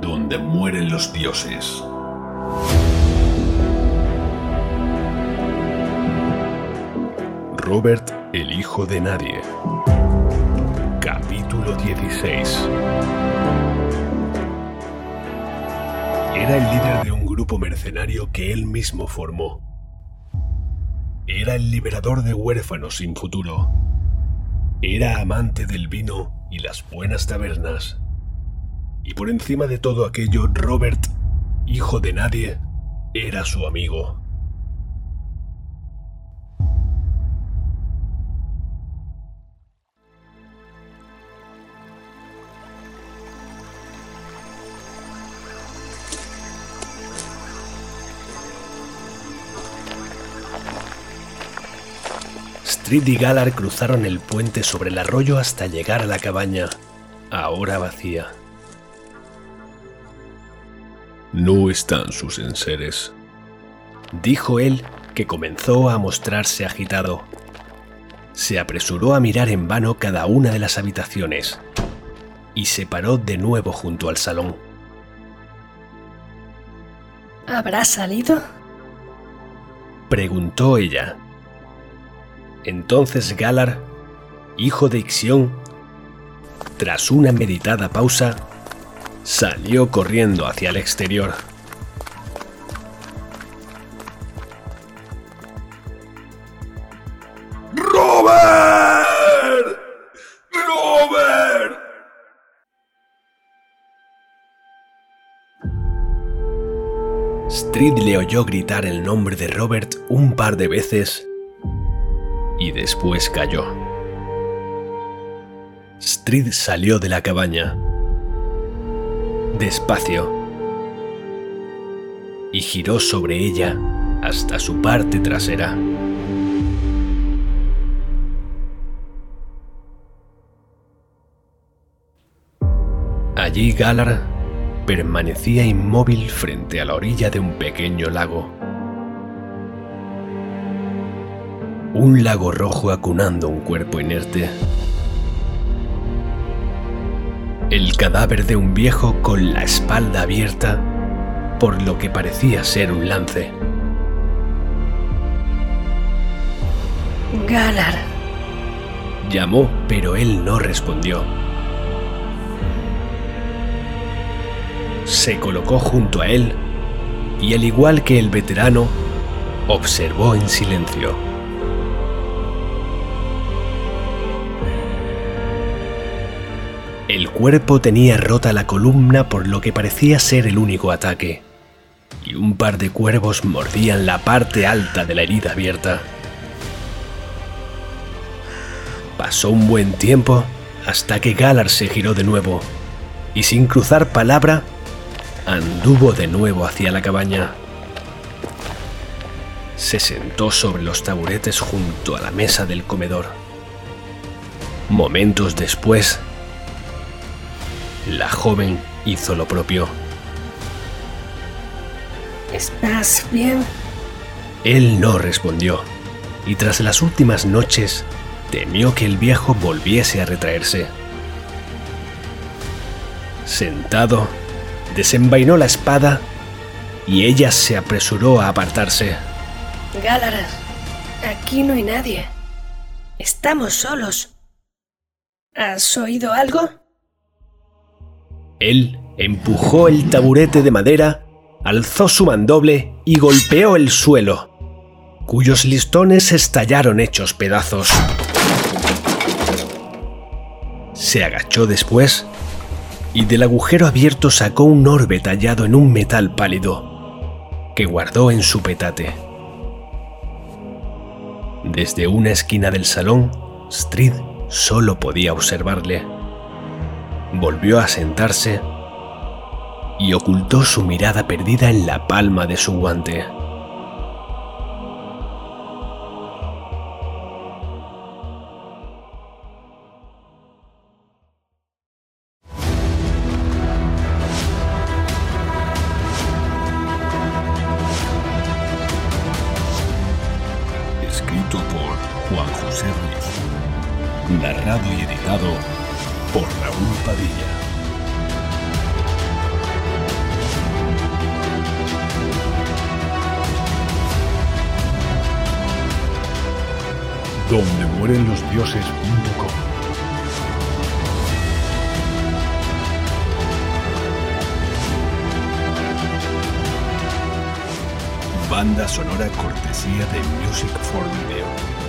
Donde mueren los dioses. Robert, el hijo de nadie. Capítulo 16. Era el líder de un grupo mercenario que él mismo formó. Era el liberador de huérfanos sin futuro. Era amante del vino y las buenas tabernas. Y por encima de todo aquello, Robert, hijo de nadie, era su amigo. Strid y Galar cruzaron el puente sobre el arroyo hasta llegar a la cabaña, ahora vacía. No están sus enseres, dijo él, que comenzó a mostrarse agitado. Se apresuró a mirar en vano cada una de las habitaciones y se paró de nuevo junto al salón. ¿Habrá salido? Preguntó ella. Entonces Galar, hijo de Ixión, tras una meditada pausa, salió corriendo hacia el exterior. ¡Robert! ¡Robert! Strid le oyó gritar el nombre de Robert un par de veces y después cayó. Strid salió de la cabaña, despacio, y giró sobre ella hasta su parte trasera. Allí Galar permanecía inmóvil frente a la orilla de un pequeño lago. Un lago rojo acunando un cuerpo inerte. El cadáver de un viejo con la espalda abierta por lo que parecía ser un lance. Galar. Llamó, pero él no respondió. Se colocó junto a él y al igual que el veterano, observó en silencio. El cuerpo tenía rota la columna por lo que parecía ser el único ataque, y un par de cuervos mordían la parte alta de la herida abierta. Pasó un buen tiempo hasta que Galar se giró de nuevo, y sin cruzar palabra, anduvo de nuevo hacia la cabaña. Se sentó sobre los taburetes junto a la mesa del comedor. Momentos después, la joven hizo lo propio. ¿Estás bien? Él no respondió, y tras las últimas noches temió que el viejo volviese a retraerse. Sentado, desenvainó la espada y ella se apresuró a apartarse. Galar, aquí no hay nadie. Estamos solos. ¿Has oído algo? Él empujó el taburete de madera, alzó su mandoble y golpeó el suelo, cuyos listones estallaron hechos pedazos. Se agachó después y del agujero abierto sacó un orbe tallado en un metal pálido, que guardó en su petate. Desde una esquina del salón, Strid solo podía observarle. Volvió a sentarse y ocultó su mirada perdida en la palma de su guante. Escrito por Juan José Ruiz. Narrado y editado por Raúl Padilla. Donde mueren los dioses.com Banda sonora cortesía de Music for Video.